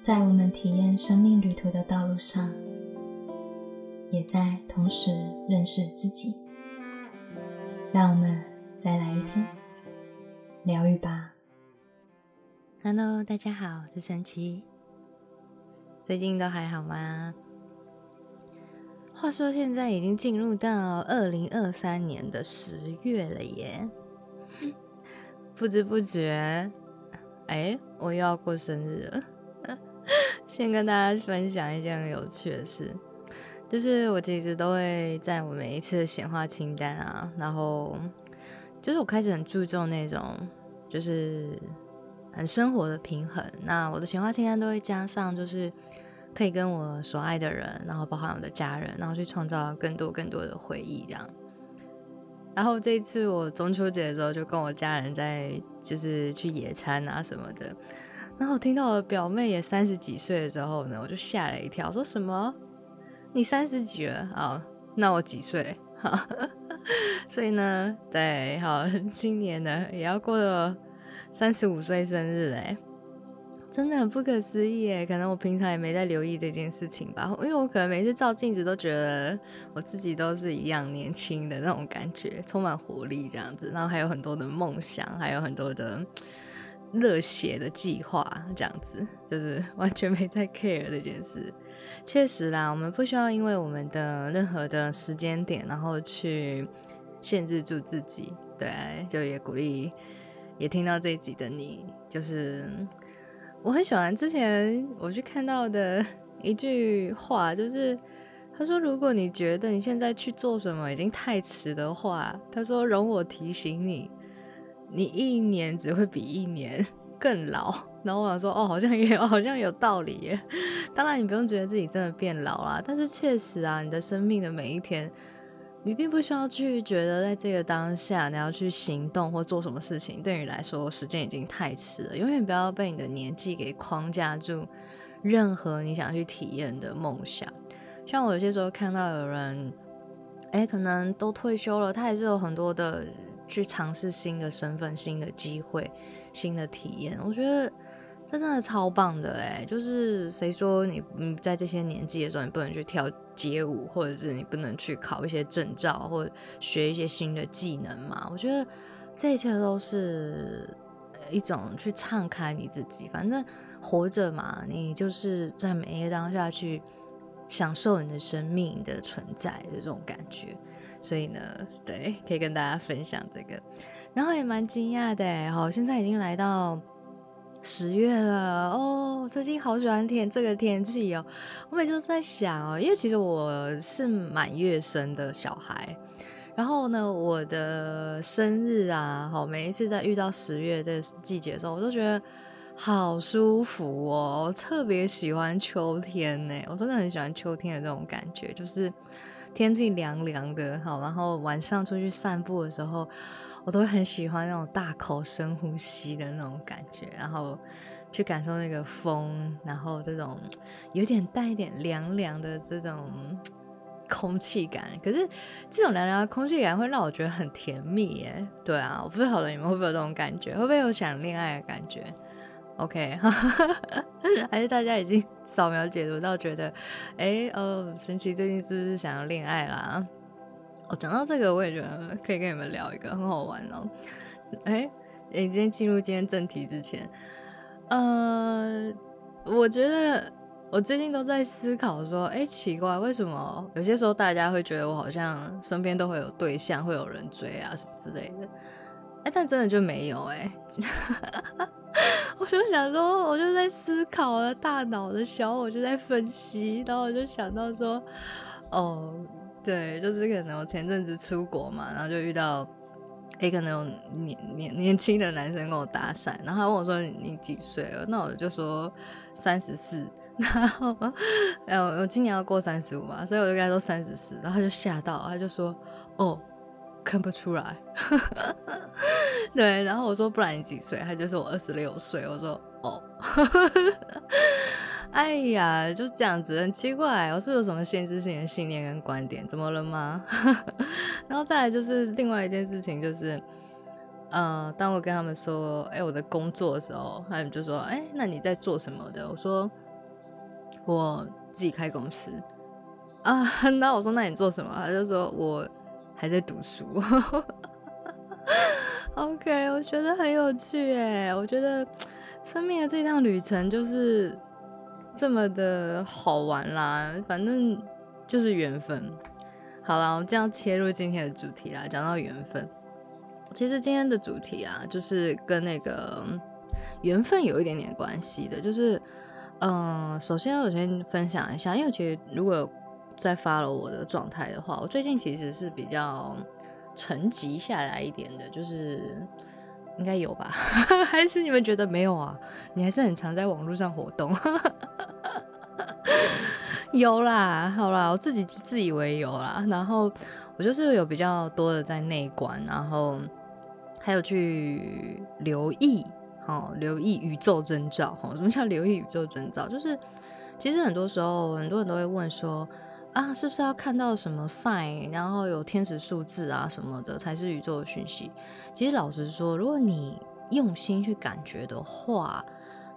在我们体验生命旅途的道路上，也在同时认识自己。让我们再来一天疗愈吧。Hello，大家好，我是神奇。最近都还好吗？话说现在已经进入到二零二三年的十月了耶，不知不觉，哎，我又要过生日了。先跟大家分享一件有趣的事，就是我其实都会在我每一次的显化清单啊，然后就是我开始很注重那种就是很生活的平衡。那我的显化清单都会加上，就是可以跟我所爱的人，然后包含我的家人，然后去创造更多更多的回忆这样。然后这一次我中秋节的时候，就跟我家人在就是去野餐啊什么的。然后听到我表妹也三十几岁了之后呢，我就吓了一跳，说什么？你三十几了？好，那我几岁？好，所以呢，对，好，今年呢也要过了三十五岁生日哎，真的很不可思议哎，可能我平常也没在留意这件事情吧，因为我可能每次照镜子都觉得我自己都是一样年轻的那种感觉，充满活力这样子，然后还有很多的梦想，还有很多的。热血的计划，这样子就是 完全没在 care 这件事。确实啦，我们不需要因为我们的任何的时间点，然后去限制住自己。对，就也鼓励，也听到这一集的你，就是我很喜欢之前我去看到的 一句话，就是他说：“如果你觉得你现在去做什么已经太迟的话，他说容我提醒你。”你一年只会比一年 更老，然后我想说，哦，好像也有 好像有道理耶。当然，你不用觉得自己真的变老啦，但是确实啊，你的生命的每一天，你并不需要去觉得在这个当下你要去行动或做什么事情，对你来说时间已经太迟了。永远不要被你的年纪给框架住，任何你想去体验的梦想。像我有些时候看到有人，哎，可能都退休了，他还是有很多的。去尝试新的身份、新的机会、新的体验，我觉得这真的超棒的哎！就是谁说你嗯在这些年纪的时候你不能去跳街舞，或者是你不能去考一些证照或学一些新的技能嘛？我觉得这一切都是一种去敞开你自己，反正活着嘛，你就是在每一个当下去享受你的生命的存在的这种感觉。所以呢，对，可以跟大家分享这个，然后也蛮惊讶的，好，现在已经来到十月了哦，最近好喜欢天这个天气哦，我每次都在想哦，因为其实我是满月生的小孩，然后呢，我的生日啊，好，每一次在遇到十月这个季节的时候，我都觉得好舒服哦，特别喜欢秋天呢，我真的很喜欢秋天的这种感觉，就是。天气凉凉的，好，然后晚上出去散步的时候，我都很喜欢那种大口深呼吸的那种感觉，然后去感受那个风，然后这种有点带一点凉凉的这种空气感。可是这种凉凉的空气感会让我觉得很甜蜜耶。对啊，我不知道你们会不会有这种感觉，会不会有想恋爱的感觉？OK，还是大家已经 扫描解读到觉得，哎，哦，神奇最近是不是想要恋爱啦？哦，讲到这个，我也觉得可以跟你们聊一个很好玩哦。哎，你今天进入今天正题之前，呃，我觉得我最近都在思考说，哎，奇怪，为什么有些时候大家会觉得我好像身边都会有对象，会有人追啊什么之类的？哎，但真的就没有哎，我就想说，我就在思考了，大脑的小我就在分析，然后我就想到说，哦，对，就是可能我前阵子出国嘛，然后就遇到，哎，可能有年年年轻的男生跟我搭讪，然后他问我说你几岁了？那我就说三十四，然后，哎，我今年要过三十五嘛，所以我就跟他说三十四，然后他就吓到，他就说，哦。看不出来，对，然后我说不然你几岁？他就说我二十六岁。我说哦，哎呀，就这样子，很奇怪，我是有什么限制性的信念跟观点？怎么了吗？然后再来就是另外一件事情，就是，呃，当我跟他们说，哎，我的工作的时候，他们就说，哎，那你在做什么的？我说，我自己开公司 啊。那我说那你做什么？他就说我还在读书。OK，我觉得很有趣哎，我觉得生命的这趟旅程就是这么的好玩啦。反正就是缘分。好了，我们这样切入今天的主题啦。讲到缘分，其实今天的主题啊，就是跟那个缘分有一点点关系的。就是，嗯，首先我先分享一下，因为其实如果在发了我的状态的话，我最近其实是比较沉寂下来一点的。就是应该有吧？还是你们觉得没有啊？你还是很常在网络上活动。有啦，好啦，我自己自以为有啦，然后我就是有比较多的在内观，然后还有去留意，哦，留意宇宙征兆，哦，什么叫留意宇宙征兆？就是其实很多时候很多人都会问说，啊，是不是要看到什么 sign，然后有天使数字啊什么的才是宇宙的讯息？其实老实说，如果你用心去感觉的话，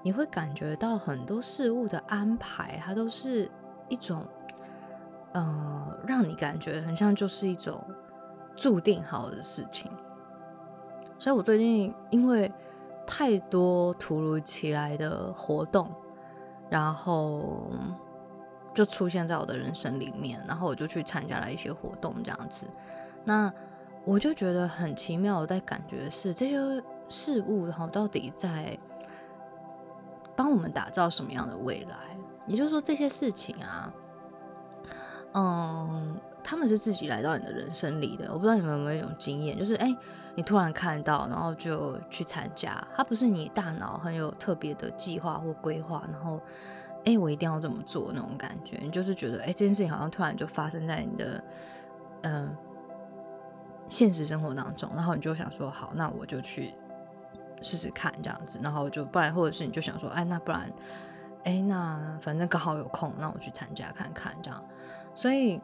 你会感觉到很多事物的安排，它都是。一种，呃，让你感觉很像就是一种注定好的事情。所以我最近因为太多突如其来的活动，然后就出现在我的人生里面，然后我就去参加了一些活动，这样子。那我就觉得很奇妙，我在感觉是这些事物，然后到底在帮我们打造什么样的未来？也就是说，这些事情啊，嗯，他们是自己来到你的人生里的。我不知道你们有没有一种经验，就是哎，你突然看到，然后就去参加。它不是你大脑很有特别的计划或规划，然后哎，我一定要这么做那种感觉。你就是觉得哎，这件事情好像突然就发生在你的嗯现实生活当中，然后你就想说，好，那我就去试试看这样子。然后就不然，或者是你就想说，哎，那不然。哎，那反正刚好有空，那我去参加看看这样。所以，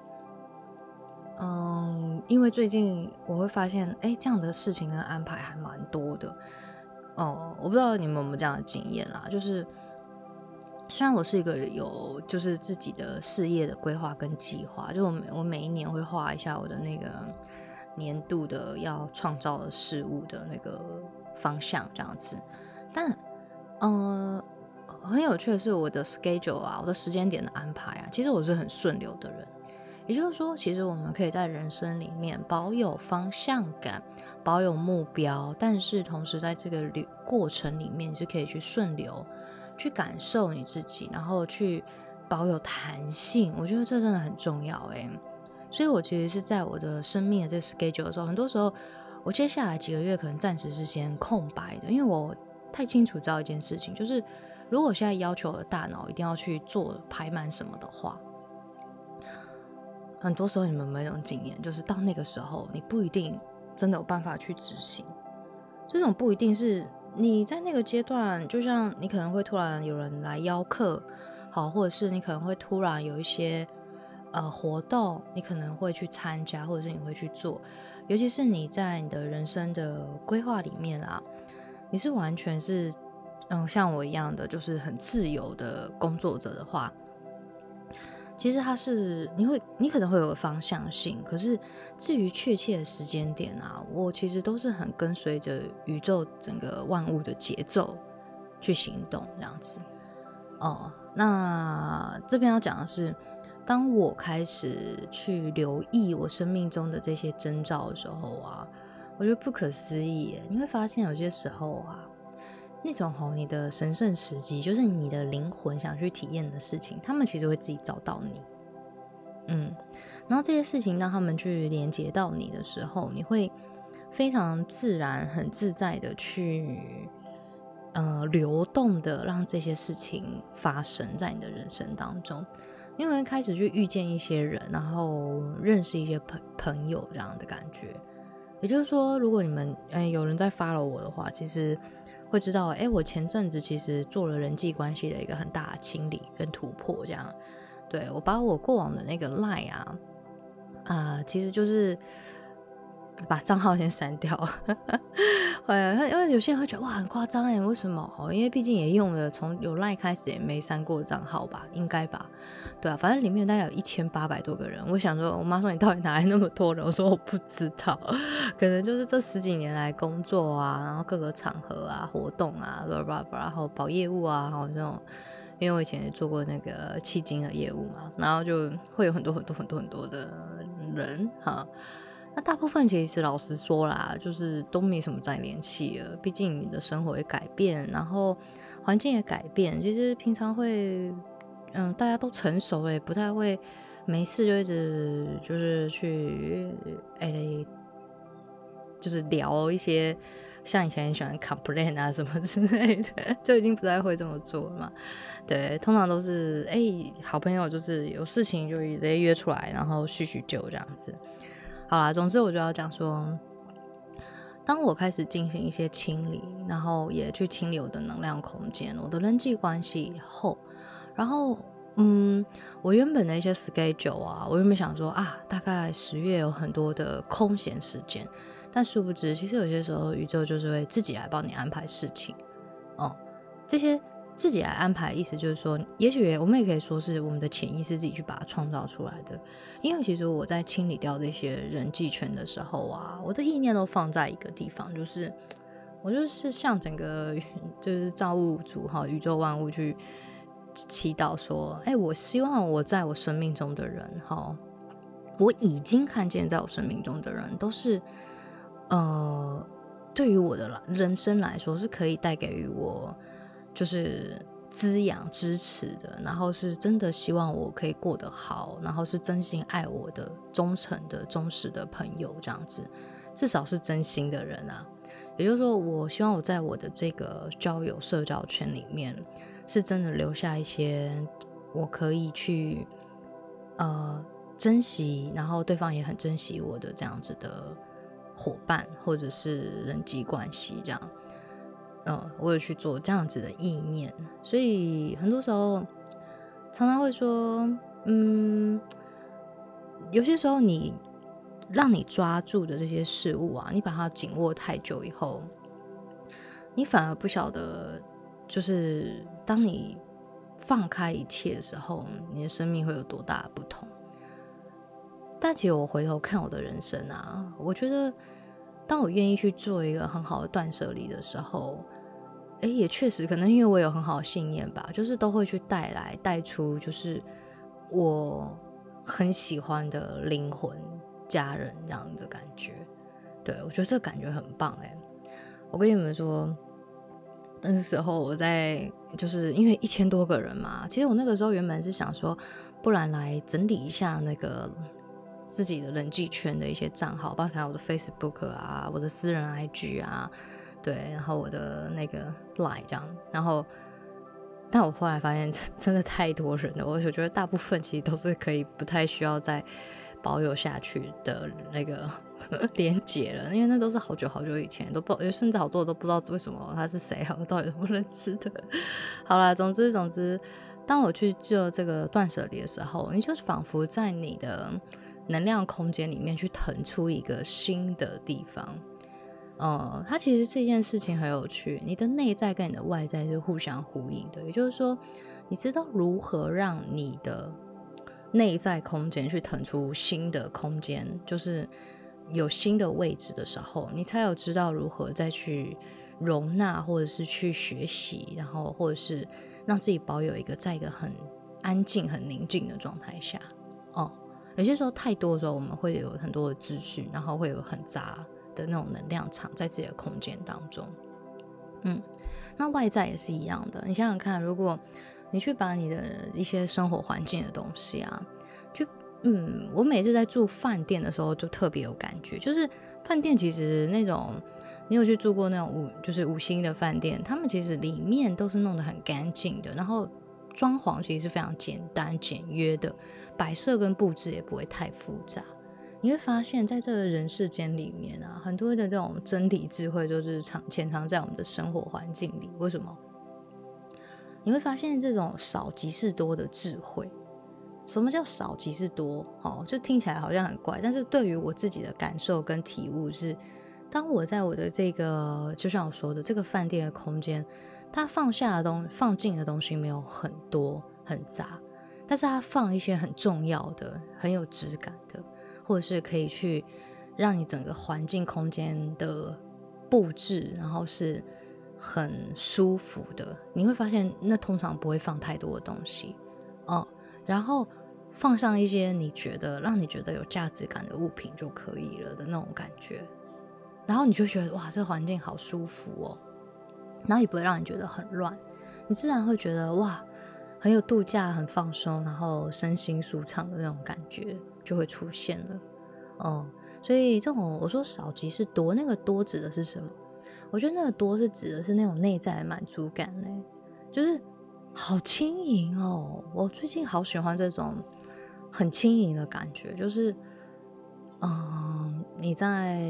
嗯，因为最近我会发现，哎，这样的事情跟安排还蛮多的。哦，我不知道你们有没有这样的经验啦。就是虽然我是一个有就是自己的事业的规划跟计划，就我每我每一年会画一下我的那个年度的要创造的事物的那个方向这样子，但，嗯。很有趣的是，我的 schedule 啊，我的时间点的安排啊，其实我是很顺流的人。也就是说，其实我们可以在人生里面保有方向感，保有目标，但是同时在这个流过程里面是可以去顺流，去感受你自己，然后去保有弹性。我觉得这真的很重要诶。所以我其实是在我的生命的这个 schedule 的时候，很多时候我接下来几个月可能暂时是先空白的，因为我太清楚知道一件事情，就是。如果我现在要求我的大脑一定要去做排满什么的话，很多时候你们没有经验，就是到那个时候你不一定真的有办法去执行。这种不一定是你在那个阶段，就像你可能会突然有人来邀客，好，或者是你可能会突然有一些呃活动，你可能会去参加，或者是你会去做。尤其是你在你的人生的规划里面啊，你是完全是。嗯，像我一样的就是很自由的工作者的话，其实它是你会你可能会有个方向性，可是至于确切的时间点啊，我其实都是很跟随着宇宙整个万物的节奏去行动这样子。哦，那这边要讲的是，当我开始去留意我生命中的这些征兆的时候啊，我觉得不可思议，你会发现有些时候啊。那种吼，你的神圣时机，就是你的灵魂想去体验的事情，他们其实会自己找到你。嗯，然后这些事情让他们去连接到你的时候，你会非常自然、很自在的去呃流动的让这些事情发生在你的人生当中，因为开始去遇见一些人，然后认识一些朋朋友这样的感觉。也就是说，如果你们哎有人在 follow 我的话，其实。会知道，哎，我前阵子其实做了人际关系的一个很大的清理跟突破，这样，对我把我过往的那个赖啊，啊，其实就是把账号先删掉。呃，因为有些人会觉得哇很夸张哎，为什么？哦，因为毕竟也用了从有赖开始也没删过账号吧，应该吧？对啊，反正里面大概有一千八百多个人。我想说，我妈说你到底哪来那么多人？我说我不知道，可能就是这十几年来工作啊，然后各个场合啊、活动啊，叭叭叭，然后跑业务啊，然后那种。因为我以前也做过那个迄金的业务嘛，然后就会有很多很多很多很多的人哈。大部分其实老实说啦，就是都没什么再联系了。毕竟你的生活也改变，然后环境也改变。其实平常会，嗯，大家都成熟了，也不太会没事就一直就是去哎，就是聊一些。像以前很喜欢 complain 啊什么之类的，就已经不太会这么做了嘛。对，通常都是哎，好朋友就是有事情就直接约出来，然后叙叙旧这样子。好啦，总之我就要讲说，当我开始进行一些清理，然后也去清理我的能量空间、我的人际关系以后，然后嗯，我原本的一些 schedule 啊，我原本想说啊，大概十月有很多的空闲时间。但殊不知，其实有些时候宇宙就是会自己来帮你安排事情，哦，这些自己来安排，意思就是说，也许我们也可以说是我们的潜意识自己去把它创造出来的。因为其实我在清理掉这些人际圈的时候啊，我的意念都放在一个地方，就是 我就是向整个就是造物主哈，宇宙万物去祈祷说，哎，我希望我在我生命中的人哈，我已经看见在我生命中的人都是。呃，对于我的人生来说，是可以带给予我就是滋养、支持的，然后是真的希望我可以过得好，然后是真心爱我的、忠诚的、忠实的朋友，这样子，至少是真心的人啊。也就是说，我希望我在我的这个交友社交圈里面，是真的留下一些我可以去呃珍惜，然后对方也很珍惜我的这样子的。伙伴或者是人际关系这样，嗯，我有去做这样子的意念，所以很多时候常常会说，嗯，有些时候你让你抓住的这些事物啊，你把它紧握太久以后，你反而不晓得，就是当你放开一切的时候，你的生命会有多大的不同。但其实我回头看我的人生啊，我觉得，当我愿意去做一个很好的断舍离的时候，哎，也确实可能因为我有很好的信念吧，就是都会去带来带出，就是我很喜欢的灵魂家人这样的感觉。对我觉得这感觉很棒哎！我跟你们说，那时候我在就是因为一千多个人嘛，其实我那个时候原本是想说，不然来整理一下那个。自己的人际圈的一些账号，包括我的 Facebook 啊，我的私人 IG 啊，对，然后我的那个 Line 这样，然后，但我后来发现真 真的太多人了，我我觉得大部分其实都是可以不太需要再保有下去的那个 连接了，因为那都是好久好久以前都不，甚至好多都不知道为什么他是谁啊，我到底怎么认识的？好了，总之总之，当我去做这个断舍离的时候，你就是仿佛在你的。能量空间里面去腾出一个新的地方，呃，它其实这件事情很有趣。你的内在跟你的外在是互相呼应的，也就是说，你知道如何让你的内在空间去腾出新的空间，就是有新的位置的时候，你才有知道如何再去容纳，或者是去学习，然后或者是让自己保有一个在一个很安静、很宁静的状态下，哦。有些时候太多的时候，我们会有很多的资讯，然后会有很杂的那种能量场在自己的空间当中。嗯，那外在也是一样的。你想想看，如果你去把你的一些生活环境的东西啊，就嗯，我每次在住饭店的时候就特别有感觉，就是饭店其实那种，你有去住过那种五就是五星的饭店，他们其实里面都是弄得很干净的，然后。装潢其实是非常简单简约的，摆设跟布置也不会太复杂。你会发现在这个人世间里面啊，很多的这种真理智慧都是藏潜藏在我们的生活环境里。为什么？你会发现这种少即是多的智慧，什么叫少即是多？哦，就听起来好像很怪，但是对于我自己的感受跟体悟是，当我在我的这个，就像我说的这个饭店的空间，它放下的东放进的东西没有很多很杂，但是它放一些很重要的、很有质感的，或者是可以去让你整个环境空间的布置，然后是很舒服的。你会发现，那通常不会放太多的东西哦，然后。放上一些你觉得让你觉得有价值感的物品就可以了的那种感觉，然后你就觉得哇，这环境好舒服哦，然后也不会让你觉得很乱，你自然会觉得哇，很有度假、很放松，然后身心舒畅的那种感觉就会出现了哦。所以这种我说少即是多，那个多指的是什么？我觉得那个多是指的是那种内在满足感呢，就是好轻盈哦。我最近好喜欢这种。很轻盈的感觉，就是，嗯，你在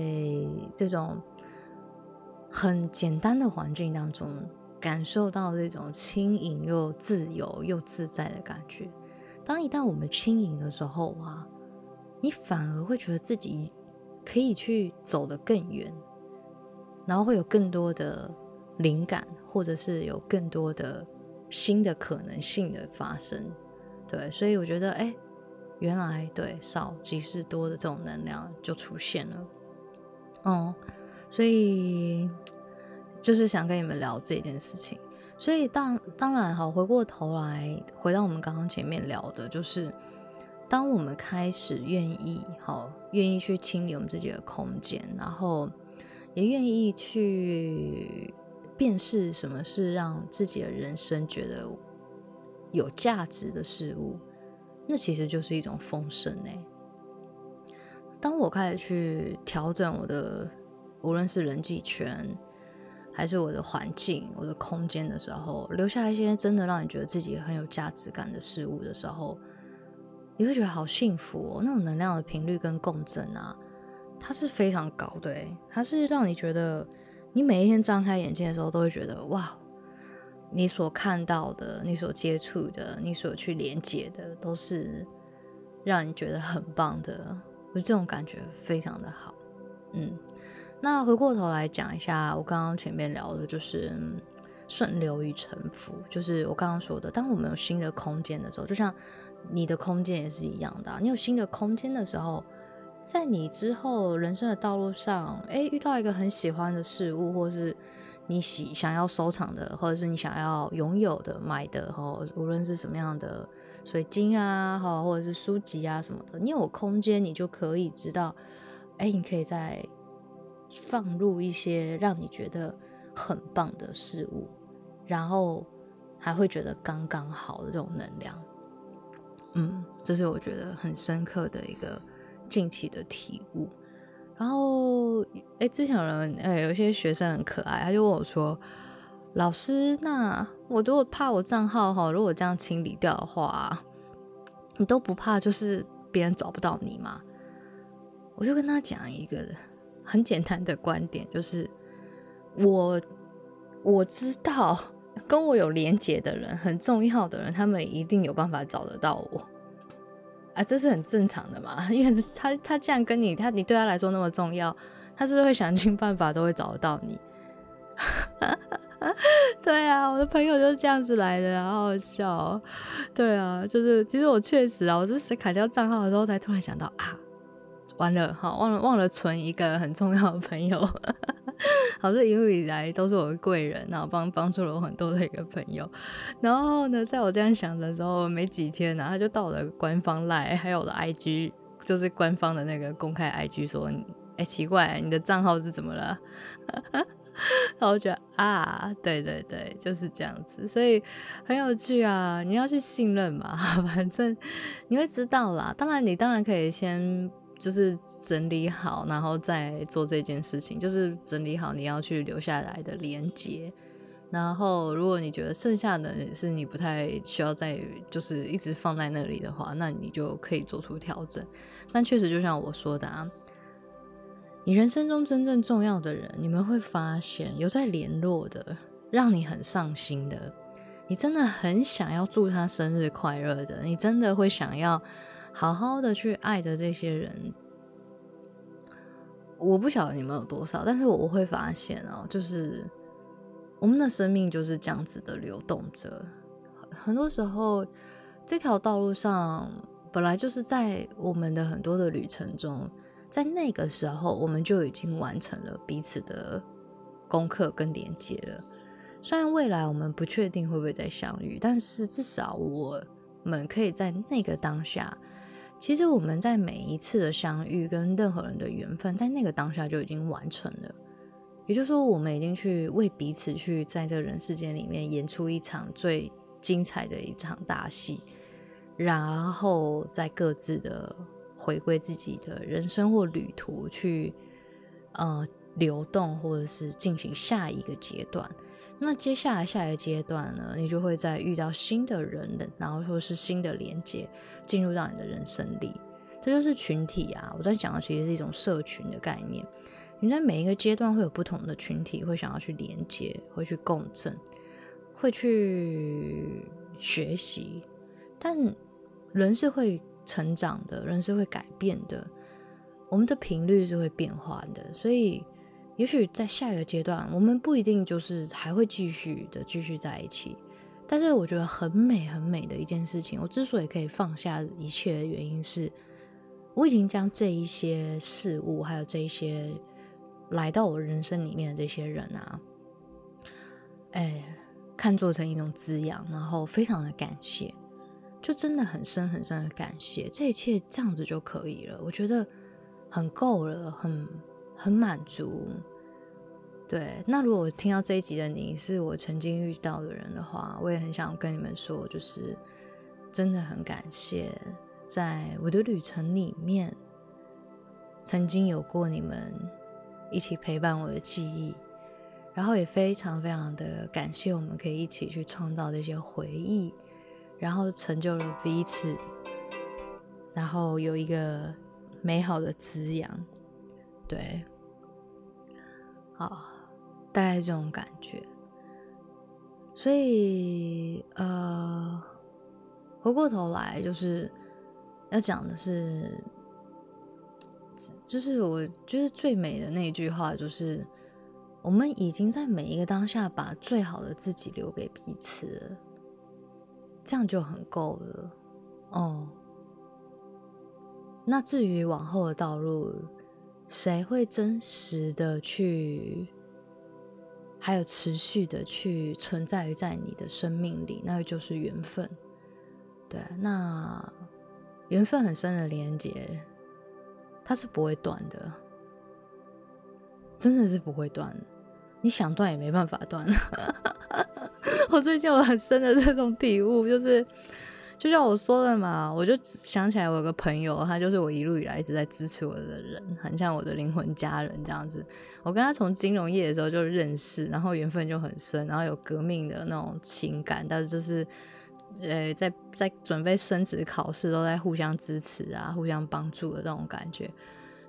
这种很简单的环境当中，感受到这种轻盈又自由又自在的感觉。当一旦我们轻盈的时候啊，你反而会觉得自己可以去走得更远，然后会有更多的灵感，或者是有更多的新的可能性的发生。对，所以我觉得，哎。原来对少即是多的这种能量就出现了，哦，所以就是想跟你们聊这件事情。所以当当然好，回过头来回到我们刚刚前面聊的，就是当我们开始愿意好愿意去清理我们自己的空间，然后也愿意去辨识什么是让自己的人生觉得有价值的事物。那其实就是一种丰盛诶。当我开始去调整我的，无论是人际圈，还是我的环境、我的空间的时候，留下一些真的让你觉得自己很有价值感的事物的时候，你会觉得好幸福哦。那种能量的频率跟共振啊，它是非常高的，它是让你觉得，你每一天张开眼睛的时候，都会觉得哇。你所看到的，你所接触的，你所去连接的，都是让你觉得很棒的。我这种感觉非常的好。嗯，那回过头来讲一下，我刚刚前面聊的就是顺流与沉浮，就是我刚刚说的，当我们有新的空间的时候，就像你的空间也是一样的。你有新的空间的时候，在你之后人生的道路上，诶，遇到一个很喜欢的事物，或是你喜想要收藏的，或者是你想要拥有的、买的，哈，无论是什么样的水晶啊，哈，或者是书籍啊什么的，你有空间，你就可以知道，哎，你可以在放入一些让你觉得很棒的事物，然后还会觉得刚刚好的这种能量。嗯，这是我觉得很深刻的一个近期的体悟。然后，哎，之前有人，哎，有些学生很可爱，他就问我说：“老师，那我如果怕我账号哈，如果这样清理掉的话，你都不怕就是别人找不到你吗？”我就跟他讲一个人很简单的观点，就是我我知道跟我有连结的人，很重要的人，他们一定有办法找得到我。啊，这是很正常的嘛，因为他他这样跟你，他你对他来说那么重要，他是不是会想尽办法都会找得到你？对啊，我的朋友就是这样子来的，好好笑。对啊，就是其实我确实啊，我是砍掉账号的时候才突然想到啊，完了哈，忘了忘了存一个很重要的朋友。好，这一路以来都是我的贵人，然后帮帮助了我很多的一个朋友。然后呢，在我这样想的时候，没几天呢，他就到了官方赖，还有我的 IG，就是官方的那个公开 IG，说：“哎，奇怪，你的账号是怎么了？” 然后我觉得啊，对对对，就是这样子，所以很有趣啊。你要去信任嘛，反正你会知道啦。当然，你当然可以先。就是整理好，然后再做这件事情。就是整理好你要去留下来的连接，然后如果你觉得剩下的是你不太需要再就是一直放在那里的话，那你就可以做出调整。但确实就像我说的啊，你人生中真正重要的人，你们会发现有在联络的，让你很上心的，你真的很想要祝他生日快乐的，你真的会想要好好的去爱着这些人。我不晓得你们有多少，但是我会发现哦，就是我们的生命就是这样子的流动着。很多时候，这条道路上本来就是在我们的很多的旅程中，在那个时候我们就已经完成了彼此的功课跟连接了。虽然未来我们不确定会不会再相遇，但是至少我们可以在那个当下。其实我们在每一次的相遇跟任何人的缘分，在那个当下就已经完成了。也就是说，我们已经去为彼此去在这个人世间里面演出一场最精彩的一场大戏，然后再各自的回归自己的人生或旅途去，呃，流动或者是进行下一个阶段。那接下来下一个阶段呢，你就会在遇到新的人的，然后或是新的连接进入到你的人生里，这就是群体啊。我在讲的其实是一种社群的概念。你在每一个阶段会有不同的群体会想要去连接，会去共振，会去学习。但人是会成长的，人是会改变的，我们的频率是会变化的，所以。也许在下一个阶段，我们不一定就是还会继续的继续在一起，但是我觉得很美很美的一件事情。我之所以可以放下一切的原因是，我已经将这一些事物，还有这一些来到我人生里面的这些人啊，哎，看做成一种滋养，然后非常的感谢，就真的很深很深的感谢，这一切这样子就可以了，我觉得很够了，很。很满足，对。那如果我听到这一集的你是我曾经遇到的人的话，我也很想跟你们说，就是真的很感谢，在我的旅程里面，曾经有过你们一起陪伴我的记忆，然后也非常非常的感谢，我们可以一起去创造这些回忆，然后成就了彼此，然后有一个美好的滋养。对，好，大概这种感觉。所以，呃，回过头来，就是要讲的是，就是我觉得最美的那一句话，就是我们已经在每一个当下，把最好的自己留给彼此，这样就很够了。哦，那至于往后的道路。谁会真实的去，还有持续的去存在于在你的生命里？那就是缘分。对，那缘分很深的连接，它是不会断的，真的是不会断的。你想断也没办法断。我最近有很深的这种体悟，就是。就像我说的嘛，我就想起来我有个朋友，他就是我一路以来一直在支持我的人，很像我的灵魂家人这样子。我跟他从金融业的时候就认识，然后缘分就很深，然后有革命的那种情感，但是就是呃，在在准备升职考试都在互相支持啊，互相帮助的那种感觉。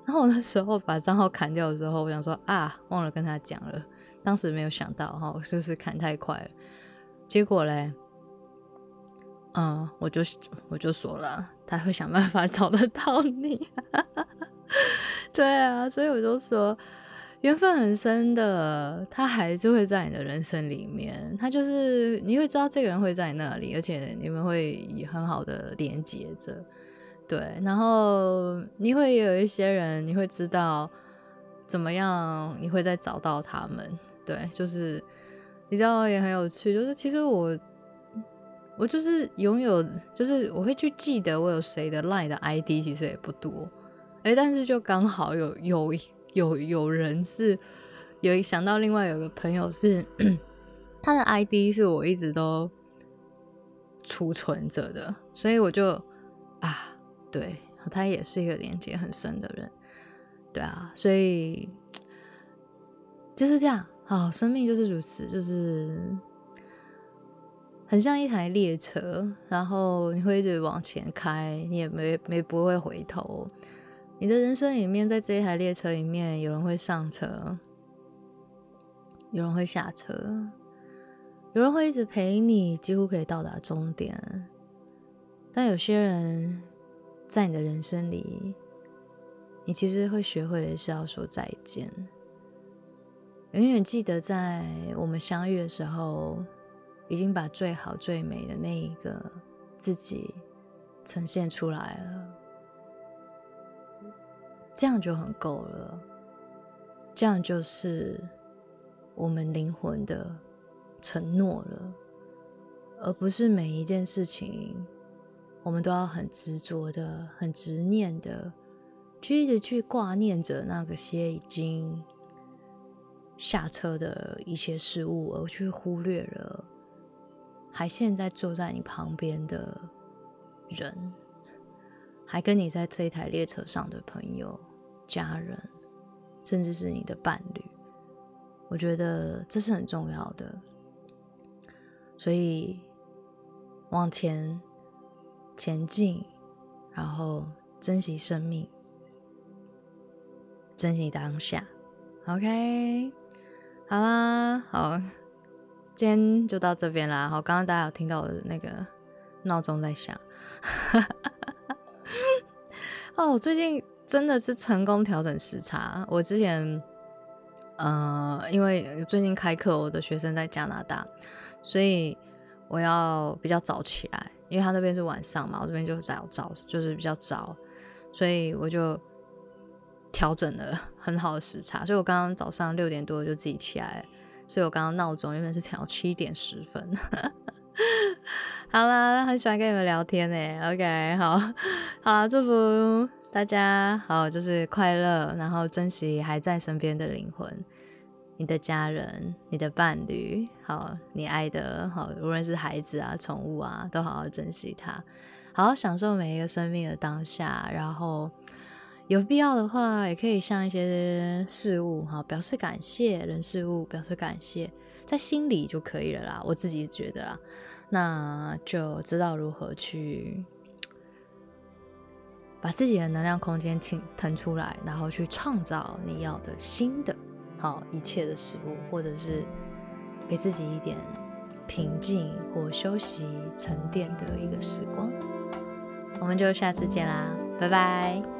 然后我那时候把账号砍掉的时候，我想说啊，忘了跟他讲了，当时没有想到哈，是不是砍太快了？结果嘞。嗯，我就我就说了，他会想办法找得到你。对啊，所以我就说，缘分很深的，他还是会在你的人生里面。他就是你会知道这个人会在那里，而且你们会以很好的连接着。对，然后你会有一些人，你会知道怎么样，你会再找到他们。对，就是你知道也很有趣，就是其实我。我就是拥有，就是我会去记得我有谁的 line 的 ID，其实也不多，哎，但是就刚好有有有有人是有一想到另外有个朋友是他的 ID 是我一直都储存着的，所以我就啊，对他也是一个连接很深的人，对啊，所以 就是这样，好，生命就是如此，就是。很像一台列车，然后你会一直往前开，你也没没不会回头。你的人生里面，在这一台列车里面，有人会上车，有人会下车，有人会一直陪你，几乎可以到达终点，但有些人在你的人生里，你其实会学会的是要说再见。永远记得，在我们相遇的时候，已经把最好最美的那一个自己呈现出来了，这样就很够了。这样就是我们灵魂的承诺了，而不是每一件事情，我们都要很执着的、很执念的，去一直去挂念着那个些已经。下车的一些事物，而去忽略了还现在坐在你旁边的人，还跟你在这一台列车上的朋友、家人，甚至是你的伴侣。我觉得这是很重要的，所以往前前进，然后珍惜生命，珍惜当下。OK。好啦，好，今天就到这边啦。好，刚刚大家有听到我的那个闹钟在响。哦，我最近真的是成功调整时差。我之前，呃，因为最近开课，我的学生在加拿大，所以我要比较早起来，因为他那边是晚上嘛，我这边就早早，就是比较早，所以我就。调整了很好的时差，所以我刚刚早上六点多就自己起来，所以我刚刚闹钟原本是调七点十分。好啦，很喜欢跟你们聊天呢。OK，好，好了，祝福大家好，就是快乐，然后珍惜还在身边的灵魂，你的家人，你的伴侣，好，你爱的，好，无论是孩子啊、宠物啊，都好好珍惜它，好好享受每一个生命的当下，然后。有必要的话，也可以向一些事物哈表示感谢，人事物表示感谢，在心里就可以了啦。我自己觉得啦，那就知道如何去把自己的能量空间清腾出来，然后去创造你要的新的好一切的事物，或者是给自己一点平静或休息沉淀的一个时光。我们就下次见啦，拜拜。